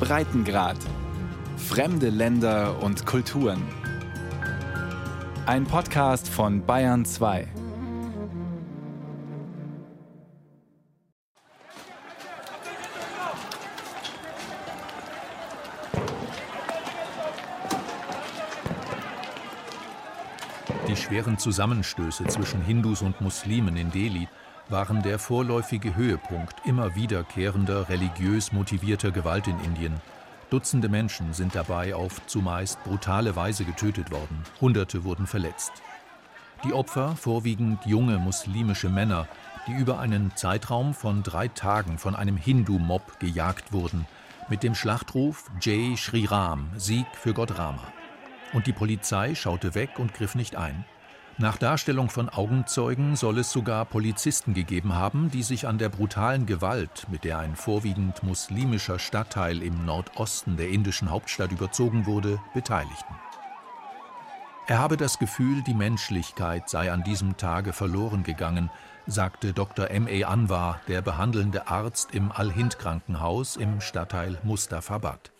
Breitengrad. Fremde Länder und Kulturen. Ein Podcast von Bayern 2. Die schweren Zusammenstöße zwischen Hindus und Muslimen in Delhi waren der vorläufige Höhepunkt immer wiederkehrender religiös motivierter Gewalt in Indien. Dutzende Menschen sind dabei auf zumeist brutale Weise getötet worden, Hunderte wurden verletzt. Die Opfer vorwiegend junge muslimische Männer, die über einen Zeitraum von drei Tagen von einem Hindu-Mob gejagt wurden, mit dem Schlachtruf Jai Shri Ram, Sieg für Gott Rama. Und die Polizei schaute weg und griff nicht ein. Nach Darstellung von Augenzeugen soll es sogar Polizisten gegeben haben, die sich an der brutalen Gewalt, mit der ein vorwiegend muslimischer Stadtteil im Nordosten der indischen Hauptstadt überzogen wurde, beteiligten. Er habe das Gefühl, die Menschlichkeit sei an diesem Tage verloren gegangen, sagte Dr. M. A. Anwar, der behandelnde Arzt im Al-Hind-Krankenhaus im Stadtteil Mustafabad.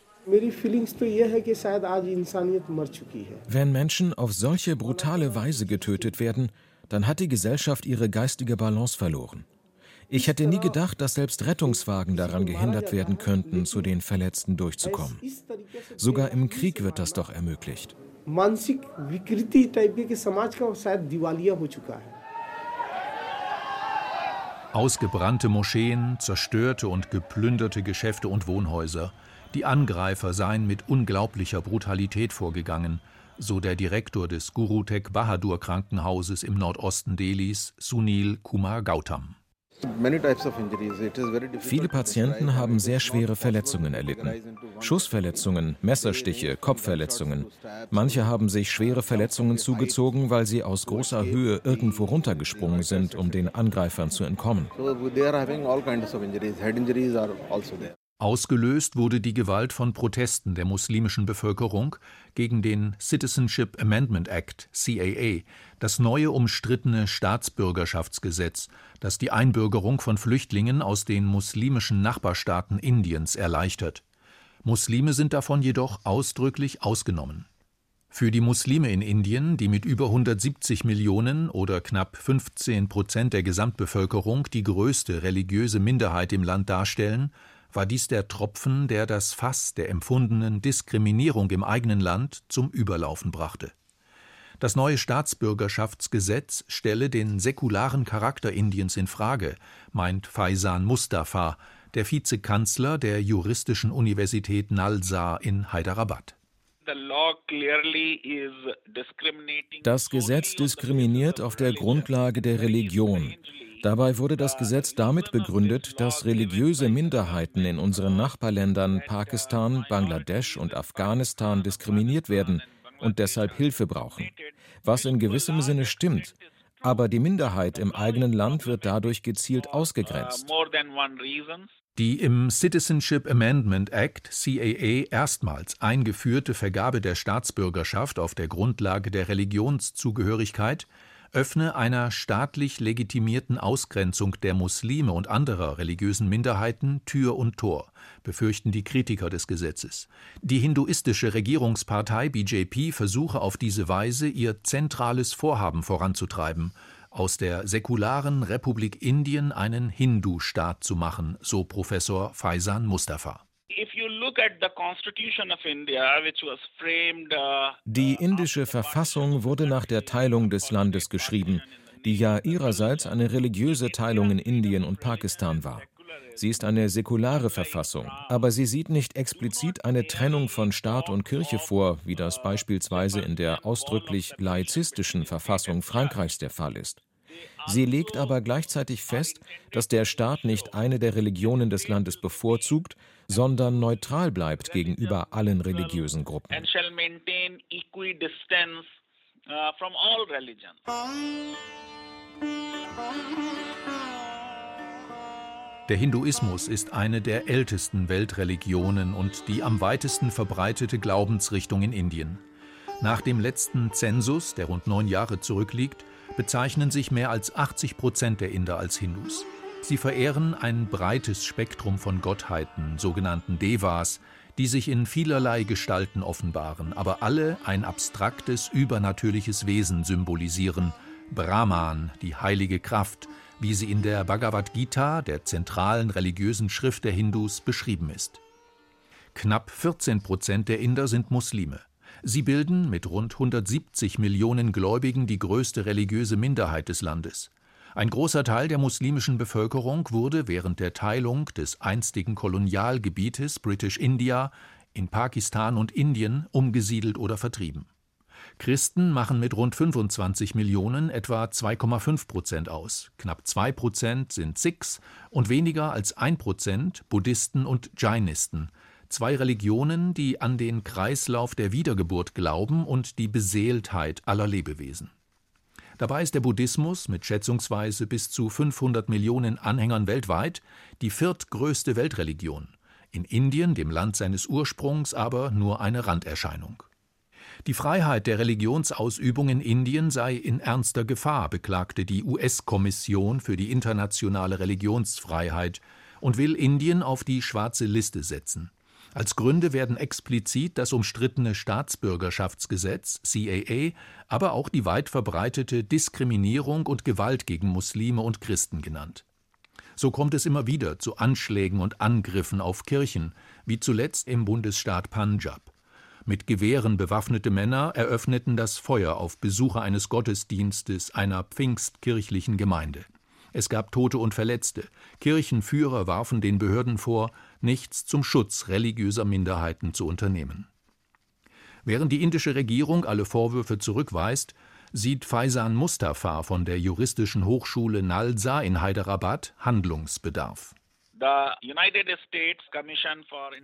Wenn Menschen auf solche brutale Weise getötet werden, dann hat die Gesellschaft ihre geistige Balance verloren. Ich hätte nie gedacht, dass selbst Rettungswagen daran gehindert werden könnten, zu den Verletzten durchzukommen. Sogar im Krieg wird das doch ermöglicht. Ausgebrannte Moscheen, zerstörte und geplünderte Geschäfte und Wohnhäuser – die Angreifer seien mit unglaublicher Brutalität vorgegangen, so der Direktor des Guru Tegh Bahadur Krankenhauses im Nordosten Delhis, Sunil Kumar Gautam. Viele Patienten haben sehr schwere Verletzungen erlitten. Schussverletzungen, Messerstiche, Kopfverletzungen. Manche haben sich schwere Verletzungen zugezogen, weil sie aus großer Höhe irgendwo runtergesprungen sind, um den Angreifern zu entkommen. Ausgelöst wurde die Gewalt von Protesten der muslimischen Bevölkerung gegen den Citizenship Amendment Act CAA, das neue umstrittene Staatsbürgerschaftsgesetz, das die Einbürgerung von Flüchtlingen aus den muslimischen Nachbarstaaten Indiens erleichtert. Muslime sind davon jedoch ausdrücklich ausgenommen. Für die Muslime in Indien, die mit über 170 Millionen oder knapp 15 Prozent der Gesamtbevölkerung die größte religiöse Minderheit im Land darstellen, war dies der Tropfen, der das Fass der empfundenen Diskriminierung im eigenen Land zum Überlaufen brachte. Das neue Staatsbürgerschaftsgesetz stelle den säkularen Charakter Indiens in Frage, meint Faisan Mustafa, der Vizekanzler der Juristischen Universität Nalsa in Hyderabad. Das Gesetz diskriminiert auf der Grundlage der Religion. Dabei wurde das Gesetz damit begründet, dass religiöse Minderheiten in unseren Nachbarländern Pakistan, Bangladesch und Afghanistan diskriminiert werden und deshalb Hilfe brauchen. Was in gewissem Sinne stimmt. Aber die Minderheit im eigenen Land wird dadurch gezielt ausgegrenzt. Die im Citizenship Amendment Act CAA erstmals eingeführte Vergabe der Staatsbürgerschaft auf der Grundlage der Religionszugehörigkeit öffne einer staatlich legitimierten Ausgrenzung der Muslime und anderer religiösen Minderheiten Tür und Tor, befürchten die Kritiker des Gesetzes. Die hinduistische Regierungspartei BJP versuche auf diese Weise ihr zentrales Vorhaben voranzutreiben, aus der säkularen Republik Indien einen Hindu-Staat zu machen, so Professor Faisan Mustafa. Die indische Verfassung wurde nach der Teilung des Landes geschrieben, die ja ihrerseits eine religiöse Teilung in Indien und Pakistan war. Sie ist eine säkulare Verfassung, aber sie sieht nicht explizit eine Trennung von Staat und Kirche vor, wie das beispielsweise in der ausdrücklich laizistischen Verfassung Frankreichs der Fall ist. Sie legt aber gleichzeitig fest, dass der Staat nicht eine der Religionen des Landes bevorzugt, sondern neutral bleibt gegenüber allen religiösen Gruppen. Der Hinduismus ist eine der ältesten Weltreligionen und die am weitesten verbreitete Glaubensrichtung in Indien. Nach dem letzten Zensus, der rund neun Jahre zurückliegt, bezeichnen sich mehr als 80 Prozent der Inder als Hindus. Sie verehren ein breites Spektrum von Gottheiten, sogenannten Devas, die sich in vielerlei Gestalten offenbaren, aber alle ein abstraktes, übernatürliches Wesen symbolisieren, Brahman, die heilige Kraft, wie sie in der Bhagavad Gita, der zentralen religiösen Schrift der Hindus, beschrieben ist. Knapp 14 Prozent der Inder sind Muslime. Sie bilden mit rund 170 Millionen Gläubigen die größte religiöse Minderheit des Landes. Ein großer Teil der muslimischen Bevölkerung wurde während der Teilung des einstigen Kolonialgebietes British India in Pakistan und Indien umgesiedelt oder vertrieben. Christen machen mit rund 25 Millionen etwa 2,5 Prozent aus. Knapp 2 Prozent sind Sikhs und weniger als 1 Prozent Buddhisten und Jainisten, zwei Religionen, die an den Kreislauf der Wiedergeburt glauben und die Beseeltheit aller Lebewesen. Dabei ist der Buddhismus mit schätzungsweise bis zu 500 Millionen Anhängern weltweit die viertgrößte Weltreligion, in Indien, dem Land seines Ursprungs, aber nur eine Randerscheinung. Die Freiheit der Religionsausübung in Indien sei in ernster Gefahr, beklagte die US-Kommission für die internationale Religionsfreiheit und will Indien auf die schwarze Liste setzen. Als Gründe werden explizit das umstrittene Staatsbürgerschaftsgesetz CAA, aber auch die weit verbreitete Diskriminierung und Gewalt gegen Muslime und Christen genannt. So kommt es immer wieder zu Anschlägen und Angriffen auf Kirchen, wie zuletzt im Bundesstaat Punjab. Mit Gewehren bewaffnete Männer eröffneten das Feuer auf Besucher eines Gottesdienstes einer pfingstkirchlichen Gemeinde. Es gab Tote und Verletzte. Kirchenführer warfen den Behörden vor, nichts zum Schutz religiöser Minderheiten zu unternehmen. Während die indische Regierung alle Vorwürfe zurückweist, sieht Faisan Mustafa von der juristischen Hochschule Nalsa in Hyderabad Handlungsbedarf.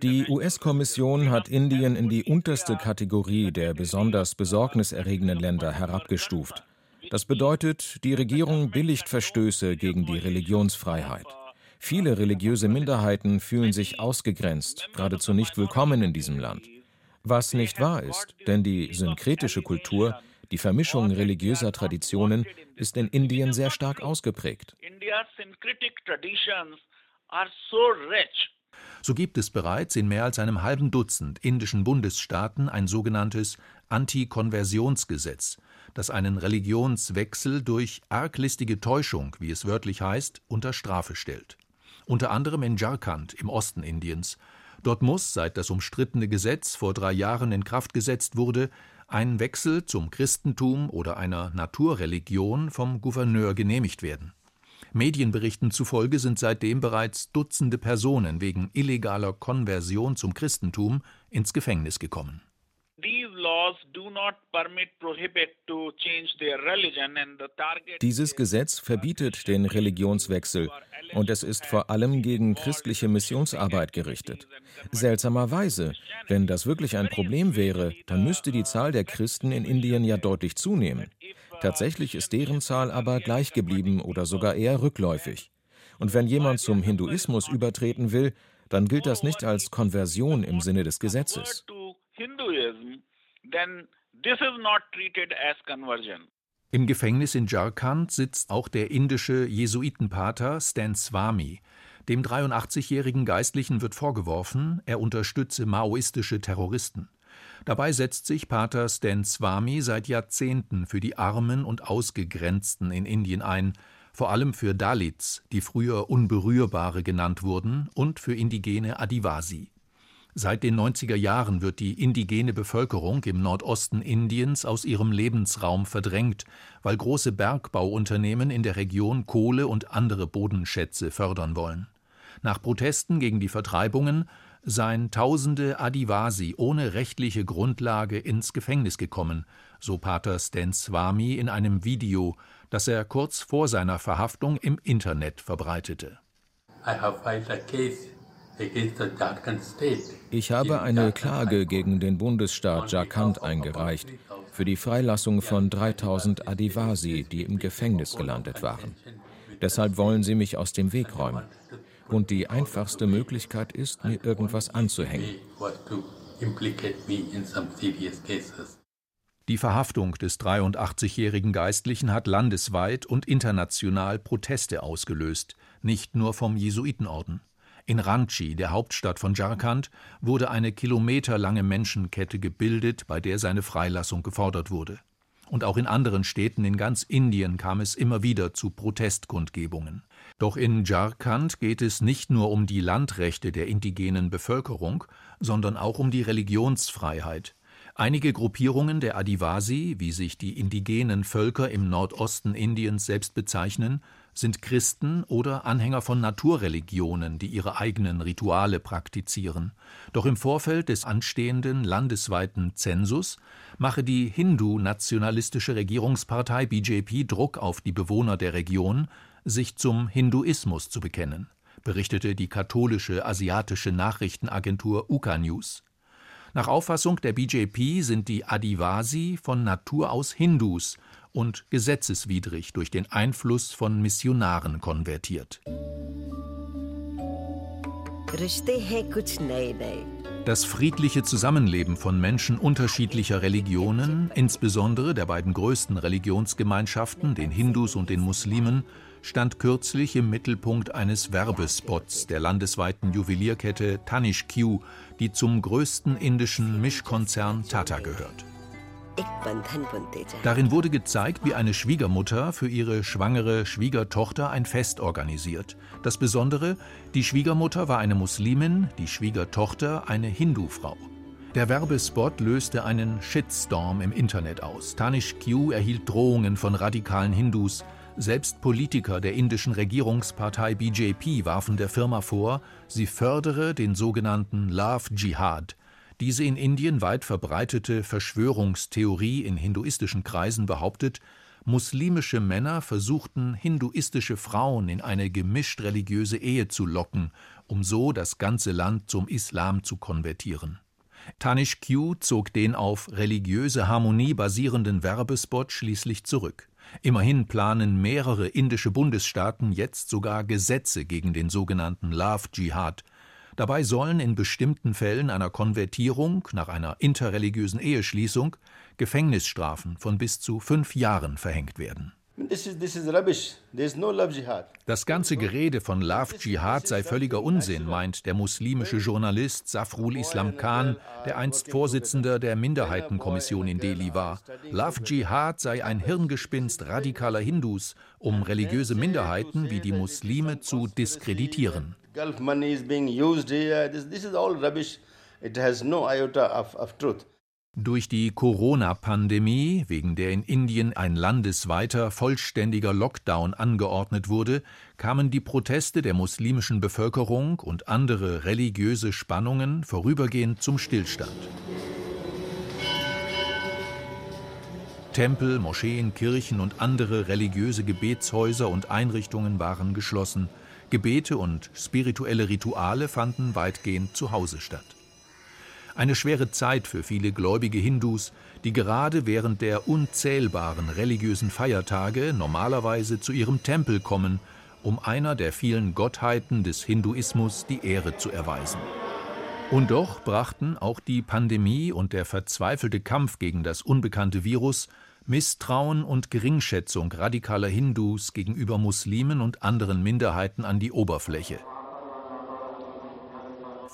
Die US-Kommission hat Indien in die unterste Kategorie der besonders besorgniserregenden Länder herabgestuft. Das bedeutet, die Regierung billigt Verstöße gegen die Religionsfreiheit. Viele religiöse Minderheiten fühlen sich ausgegrenzt, geradezu nicht willkommen in diesem Land. Was nicht wahr ist, denn die synkretische Kultur, die Vermischung religiöser Traditionen, ist in Indien sehr stark ausgeprägt. So gibt es bereits in mehr als einem halben Dutzend indischen Bundesstaaten ein sogenanntes Antikonversionsgesetz, das einen Religionswechsel durch arglistige Täuschung, wie es wörtlich heißt, unter Strafe stellt unter anderem in Jharkhand im Osten Indiens. Dort muss, seit das umstrittene Gesetz vor drei Jahren in Kraft gesetzt wurde, ein Wechsel zum Christentum oder einer Naturreligion vom Gouverneur genehmigt werden. Medienberichten zufolge sind seitdem bereits Dutzende Personen wegen illegaler Konversion zum Christentum ins Gefängnis gekommen. Dieses Gesetz verbietet den Religionswechsel und es ist vor allem gegen christliche Missionsarbeit gerichtet. Seltsamerweise, wenn das wirklich ein Problem wäre, dann müsste die Zahl der Christen in Indien ja deutlich zunehmen. Tatsächlich ist deren Zahl aber gleich geblieben oder sogar eher rückläufig. Und wenn jemand zum Hinduismus übertreten will, dann gilt das nicht als Konversion im Sinne des Gesetzes. Im Gefängnis in Jharkhand sitzt auch der indische Jesuitenpater Stan Swami. Dem 83-jährigen Geistlichen wird vorgeworfen, er unterstütze maoistische Terroristen. Dabei setzt sich Pater Stan Swami seit Jahrzehnten für die Armen und Ausgegrenzten in Indien ein, vor allem für Dalits, die früher Unberührbare genannt wurden, und für indigene Adivasi. Seit den 90er Jahren wird die indigene Bevölkerung im Nordosten Indiens aus ihrem Lebensraum verdrängt, weil große Bergbauunternehmen in der Region Kohle und andere Bodenschätze fördern wollen. Nach Protesten gegen die Vertreibungen seien tausende Adivasi ohne rechtliche Grundlage ins Gefängnis gekommen, so Pater Stan Swami in einem Video, das er kurz vor seiner Verhaftung im Internet verbreitete. I have filed a case ich habe eine Klage gegen den Bundesstaat Jharkhand eingereicht für die Freilassung von 3000 Adivasi, die im Gefängnis gelandet waren. Deshalb wollen sie mich aus dem Weg räumen. Und die einfachste Möglichkeit ist, mir irgendwas anzuhängen. Die Verhaftung des 83-jährigen Geistlichen hat landesweit und international Proteste ausgelöst, nicht nur vom Jesuitenorden. In Ranchi, der Hauptstadt von Jharkhand, wurde eine kilometerlange Menschenkette gebildet, bei der seine Freilassung gefordert wurde. Und auch in anderen Städten in ganz Indien kam es immer wieder zu Protestkundgebungen. Doch in Jharkhand geht es nicht nur um die Landrechte der indigenen Bevölkerung, sondern auch um die Religionsfreiheit. Einige Gruppierungen der Adivasi, wie sich die indigenen Völker im Nordosten Indiens selbst bezeichnen, sind Christen oder Anhänger von Naturreligionen, die ihre eigenen Rituale praktizieren. Doch im Vorfeld des anstehenden landesweiten Zensus mache die Hindu-nationalistische Regierungspartei BJP Druck auf die Bewohner der Region, sich zum Hinduismus zu bekennen, berichtete die katholische asiatische Nachrichtenagentur Uka News. Nach Auffassung der BJP sind die Adivasi von Natur aus Hindus und gesetzeswidrig durch den Einfluss von Missionaren konvertiert. Das friedliche Zusammenleben von Menschen unterschiedlicher Religionen, insbesondere der beiden größten Religionsgemeinschaften, den Hindus und den Muslimen, stand kürzlich im Mittelpunkt eines Werbespots der landesweiten Juwelierkette Tanishq, die zum größten indischen Mischkonzern Tata gehört. Darin wurde gezeigt, wie eine Schwiegermutter für ihre schwangere Schwiegertochter ein Fest organisiert. Das Besondere, die Schwiegermutter war eine Muslimin, die Schwiegertochter eine Hindu-Frau. Der Werbespot löste einen Shitstorm im Internet aus. Tanish Q erhielt Drohungen von radikalen Hindus. Selbst Politiker der indischen Regierungspartei BJP warfen der Firma vor, sie fördere den sogenannten Love Jihad, diese in Indien weit verbreitete Verschwörungstheorie in hinduistischen Kreisen behauptet, muslimische Männer versuchten hinduistische Frauen in eine gemischt religiöse Ehe zu locken, um so das ganze Land zum Islam zu konvertieren. Tanish Q zog den auf religiöse Harmonie basierenden Werbespot schließlich zurück. Immerhin planen mehrere indische Bundesstaaten jetzt sogar Gesetze gegen den sogenannten Love Jihad, Dabei sollen in bestimmten Fällen einer Konvertierung nach einer interreligiösen Eheschließung Gefängnisstrafen von bis zu fünf Jahren verhängt werden. Das ganze Gerede von Love Jihad sei völliger Unsinn, meint der muslimische Journalist Safrul Islam Khan, der einst Vorsitzender der Minderheitenkommission in Delhi war. Love Jihad sei ein Hirngespinst radikaler Hindus, um religiöse Minderheiten wie die Muslime zu diskreditieren. Gulf money is being used here. This, this is all rubbish. It has no iota of, of truth. Durch die Corona-Pandemie, wegen der in Indien ein landesweiter vollständiger Lockdown angeordnet wurde, kamen die Proteste der muslimischen Bevölkerung und andere religiöse Spannungen vorübergehend zum Stillstand. Tempel, Moscheen, Kirchen und andere religiöse Gebetshäuser und Einrichtungen waren geschlossen. Gebete und spirituelle Rituale fanden weitgehend zu Hause statt. Eine schwere Zeit für viele gläubige Hindus, die gerade während der unzählbaren religiösen Feiertage normalerweise zu ihrem Tempel kommen, um einer der vielen Gottheiten des Hinduismus die Ehre zu erweisen. Und doch brachten auch die Pandemie und der verzweifelte Kampf gegen das unbekannte Virus Misstrauen und Geringschätzung radikaler Hindus gegenüber Muslimen und anderen Minderheiten an die Oberfläche.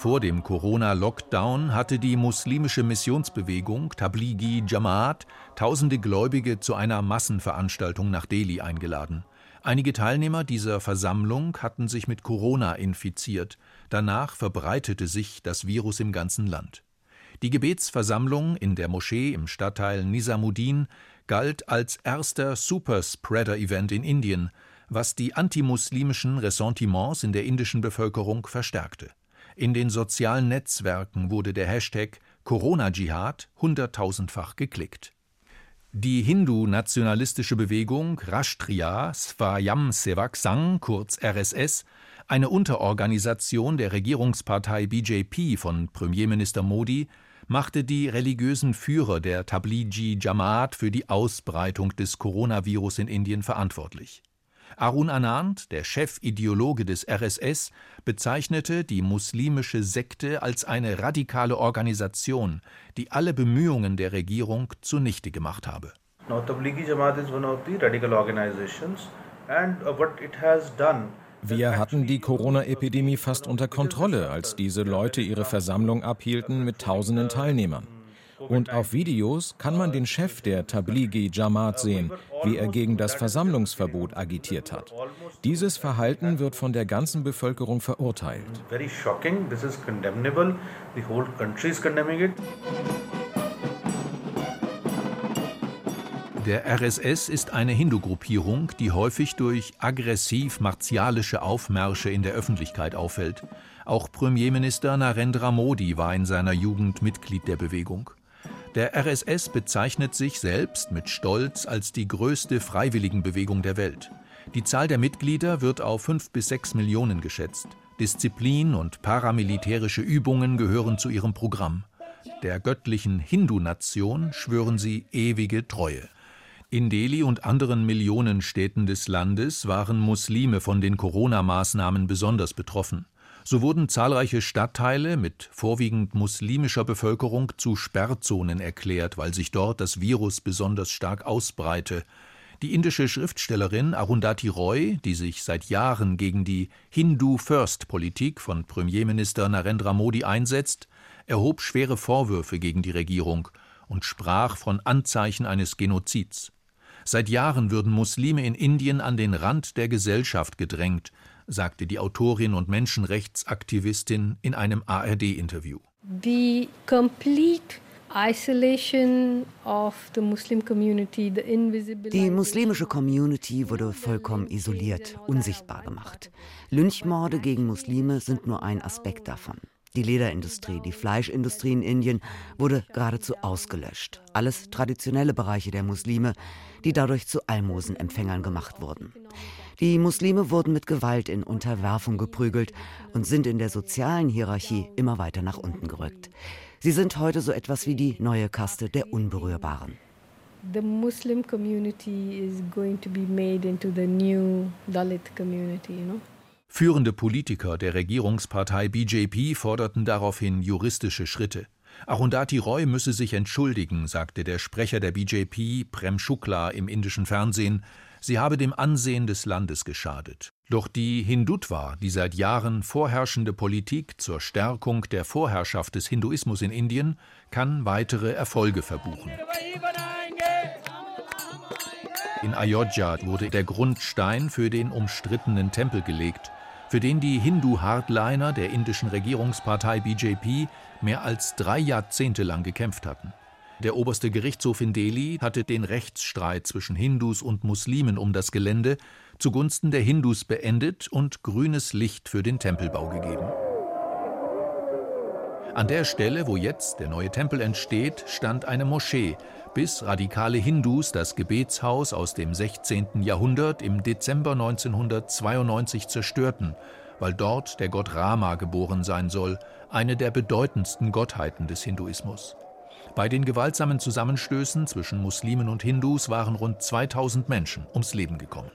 Vor dem Corona-Lockdown hatte die muslimische Missionsbewegung Tablighi Jamaat tausende Gläubige zu einer Massenveranstaltung nach Delhi eingeladen. Einige Teilnehmer dieser Versammlung hatten sich mit Corona infiziert. Danach verbreitete sich das Virus im ganzen Land. Die Gebetsversammlung in der Moschee im Stadtteil Nisamuddin galt als erster Superspreader-Event in Indien, was die antimuslimischen Ressentiments in der indischen Bevölkerung verstärkte. In den sozialen Netzwerken wurde der Hashtag Corona-Dschihad hunderttausendfach geklickt. Die Hindu-nationalistische Bewegung Rashtriya Svayam Sevak Sangh, kurz RSS, eine Unterorganisation der Regierungspartei BJP von Premierminister Modi, machte die religiösen Führer der Tablighi Jamaat für die Ausbreitung des Coronavirus in Indien verantwortlich. Arun Anand, der Chefideologe des RSS, bezeichnete die muslimische Sekte als eine radikale Organisation, die alle Bemühungen der Regierung zunichte gemacht habe. Now, Tablighi Jamaat is one of the radical organizations and uh, what it has done wir hatten die Corona-Epidemie fast unter Kontrolle, als diese Leute ihre Versammlung abhielten mit tausenden Teilnehmern. Und auf Videos kann man den Chef der Tablighi Jamaat sehen, wie er gegen das Versammlungsverbot agitiert hat. Dieses Verhalten wird von der ganzen Bevölkerung verurteilt. Der RSS ist eine Hindu-Gruppierung, die häufig durch aggressiv-martialische Aufmärsche in der Öffentlichkeit auffällt. Auch Premierminister Narendra Modi war in seiner Jugend Mitglied der Bewegung. Der RSS bezeichnet sich selbst mit Stolz als die größte Freiwilligenbewegung der Welt. Die Zahl der Mitglieder wird auf fünf bis sechs Millionen geschätzt. Disziplin und paramilitärische Übungen gehören zu ihrem Programm. Der göttlichen Hindu-Nation schwören sie ewige Treue. In Delhi und anderen Millionenstädten des Landes waren Muslime von den Corona-Maßnahmen besonders betroffen. So wurden zahlreiche Stadtteile mit vorwiegend muslimischer Bevölkerung zu Sperrzonen erklärt, weil sich dort das Virus besonders stark ausbreite. Die indische Schriftstellerin Arundhati Roy, die sich seit Jahren gegen die Hindu-First-Politik von Premierminister Narendra Modi einsetzt, erhob schwere Vorwürfe gegen die Regierung und sprach von Anzeichen eines Genozids. Seit Jahren würden Muslime in Indien an den Rand der Gesellschaft gedrängt, sagte die Autorin und Menschenrechtsaktivistin in einem ARD-Interview. Die muslimische Community wurde vollkommen isoliert, unsichtbar gemacht. Lynchmorde gegen Muslime sind nur ein Aspekt davon. Die Lederindustrie, die Fleischindustrie in Indien wurde geradezu ausgelöscht. Alles traditionelle Bereiche der Muslime, die dadurch zu Almosenempfängern gemacht wurden. Die Muslime wurden mit Gewalt in Unterwerfung geprügelt und sind in der sozialen Hierarchie immer weiter nach unten gerückt. Sie sind heute so etwas wie die neue Kaste der Unberührbaren. The Muslim community is going to be made into the new Dalit community, you know? Führende Politiker der Regierungspartei BJP forderten daraufhin juristische Schritte. Arundhati Roy müsse sich entschuldigen, sagte der Sprecher der BJP, Prem Shukla, im indischen Fernsehen. Sie habe dem Ansehen des Landes geschadet. Doch die Hindutva, die seit Jahren vorherrschende Politik zur Stärkung der Vorherrschaft des Hinduismus in Indien, kann weitere Erfolge verbuchen. In Ayodhya wurde der Grundstein für den umstrittenen Tempel gelegt, für den die Hindu-Hardliner der indischen Regierungspartei BJP mehr als drei Jahrzehnte lang gekämpft hatten. Der oberste Gerichtshof in Delhi hatte den Rechtsstreit zwischen Hindus und Muslimen um das Gelände zugunsten der Hindus beendet und grünes Licht für den Tempelbau gegeben. An der Stelle, wo jetzt der neue Tempel entsteht, stand eine Moschee, bis radikale Hindus das Gebetshaus aus dem 16. Jahrhundert im Dezember 1992 zerstörten, weil dort der Gott Rama geboren sein soll, eine der bedeutendsten Gottheiten des Hinduismus. Bei den gewaltsamen Zusammenstößen zwischen Muslimen und Hindus waren rund 2000 Menschen ums Leben gekommen.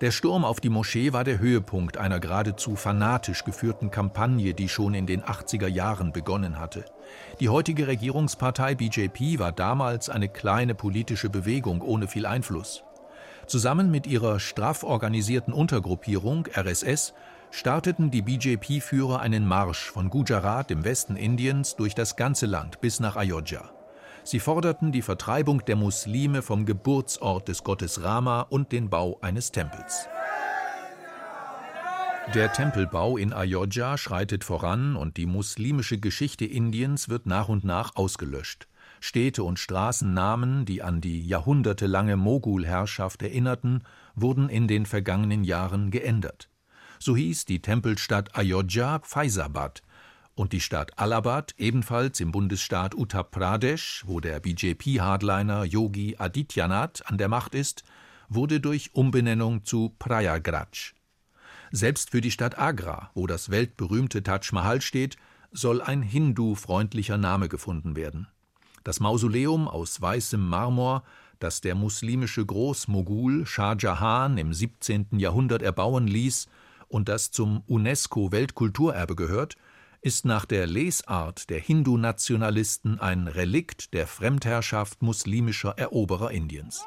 Der Sturm auf die Moschee war der Höhepunkt einer geradezu fanatisch geführten Kampagne, die schon in den 80er Jahren begonnen hatte. Die heutige Regierungspartei BJP war damals eine kleine politische Bewegung ohne viel Einfluss. Zusammen mit ihrer straff organisierten Untergruppierung RSS starteten die BJP-Führer einen Marsch von Gujarat im Westen Indiens durch das ganze Land bis nach Ayodhya. Sie forderten die Vertreibung der Muslime vom Geburtsort des Gottes Rama und den Bau eines Tempels. Der Tempelbau in Ayodhya schreitet voran und die muslimische Geschichte Indiens wird nach und nach ausgelöscht. Städte und Straßennamen, die an die jahrhundertelange Mogulherrschaft erinnerten, wurden in den vergangenen Jahren geändert. So hieß die Tempelstadt Ayodhya Faisabad und die Stadt Allahabad, ebenfalls im Bundesstaat Uttar Pradesh, wo der BJP-Hardliner Yogi Adityanath an der Macht ist, wurde durch Umbenennung zu Prayagraj. Selbst für die Stadt Agra, wo das weltberühmte Taj Mahal steht, soll ein hindu-freundlicher Name gefunden werden. Das Mausoleum aus weißem Marmor das der muslimische Großmogul Shah Jahan im 17. Jahrhundert erbauen ließ und das zum UNESCO-Weltkulturerbe gehört, ist nach der Lesart der Hindu-Nationalisten ein Relikt der Fremdherrschaft muslimischer Eroberer Indiens.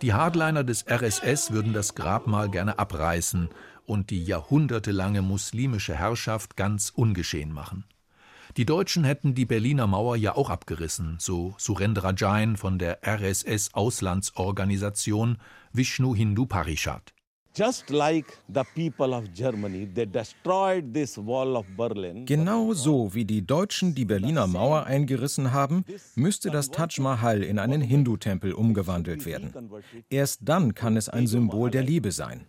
Die Hardliner des RSS würden das Grabmal gerne abreißen und die jahrhundertelange muslimische Herrschaft ganz ungeschehen machen. Die Deutschen hätten die Berliner Mauer ja auch abgerissen, so Surendra Jain von der RSS Auslandsorganisation Vishnu Hindu Parishad. Genau so wie die Deutschen die Berliner Mauer eingerissen haben, müsste das Taj Mahal in einen Hindu-Tempel umgewandelt werden. Erst dann kann es ein Symbol der Liebe sein.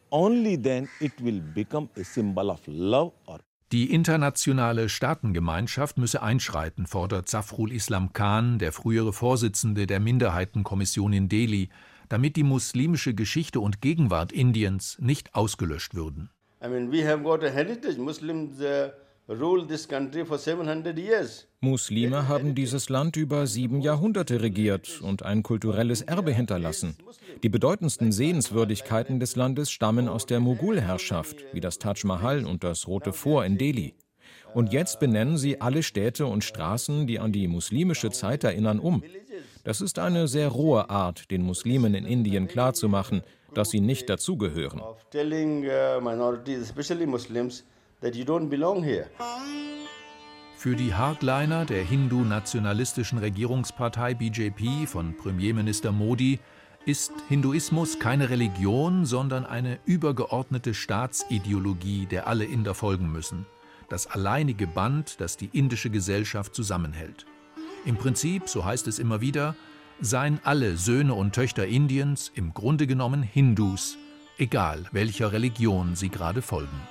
Die internationale Staatengemeinschaft müsse einschreiten, fordert Safrul Islam Khan, der frühere Vorsitzende der Minderheitenkommission in Delhi, damit die muslimische Geschichte und Gegenwart Indiens nicht ausgelöscht würden. I mean, we have got a heritage. Muslims uh, rule this country for 700 years. Muslime haben dieses Land über sieben Jahrhunderte regiert und ein kulturelles Erbe hinterlassen. Die bedeutendsten Sehenswürdigkeiten des Landes stammen aus der Mogulherrschaft, wie das Taj Mahal und das Rote Fort in Delhi. Und jetzt benennen sie alle Städte und Straßen, die an die muslimische Zeit erinnern, um. Das ist eine sehr rohe Art, den Muslimen in Indien klarzumachen, dass sie nicht dazugehören. Uh, Für die Hardliner der hindu-nationalistischen Regierungspartei BJP von Premierminister Modi ist Hinduismus keine Religion, sondern eine übergeordnete Staatsideologie, der alle Inder folgen müssen. Das alleinige Band, das die indische Gesellschaft zusammenhält. Im Prinzip, so heißt es immer wieder, seien alle Söhne und Töchter Indiens im Grunde genommen Hindus, egal welcher Religion sie gerade folgen.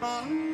Um...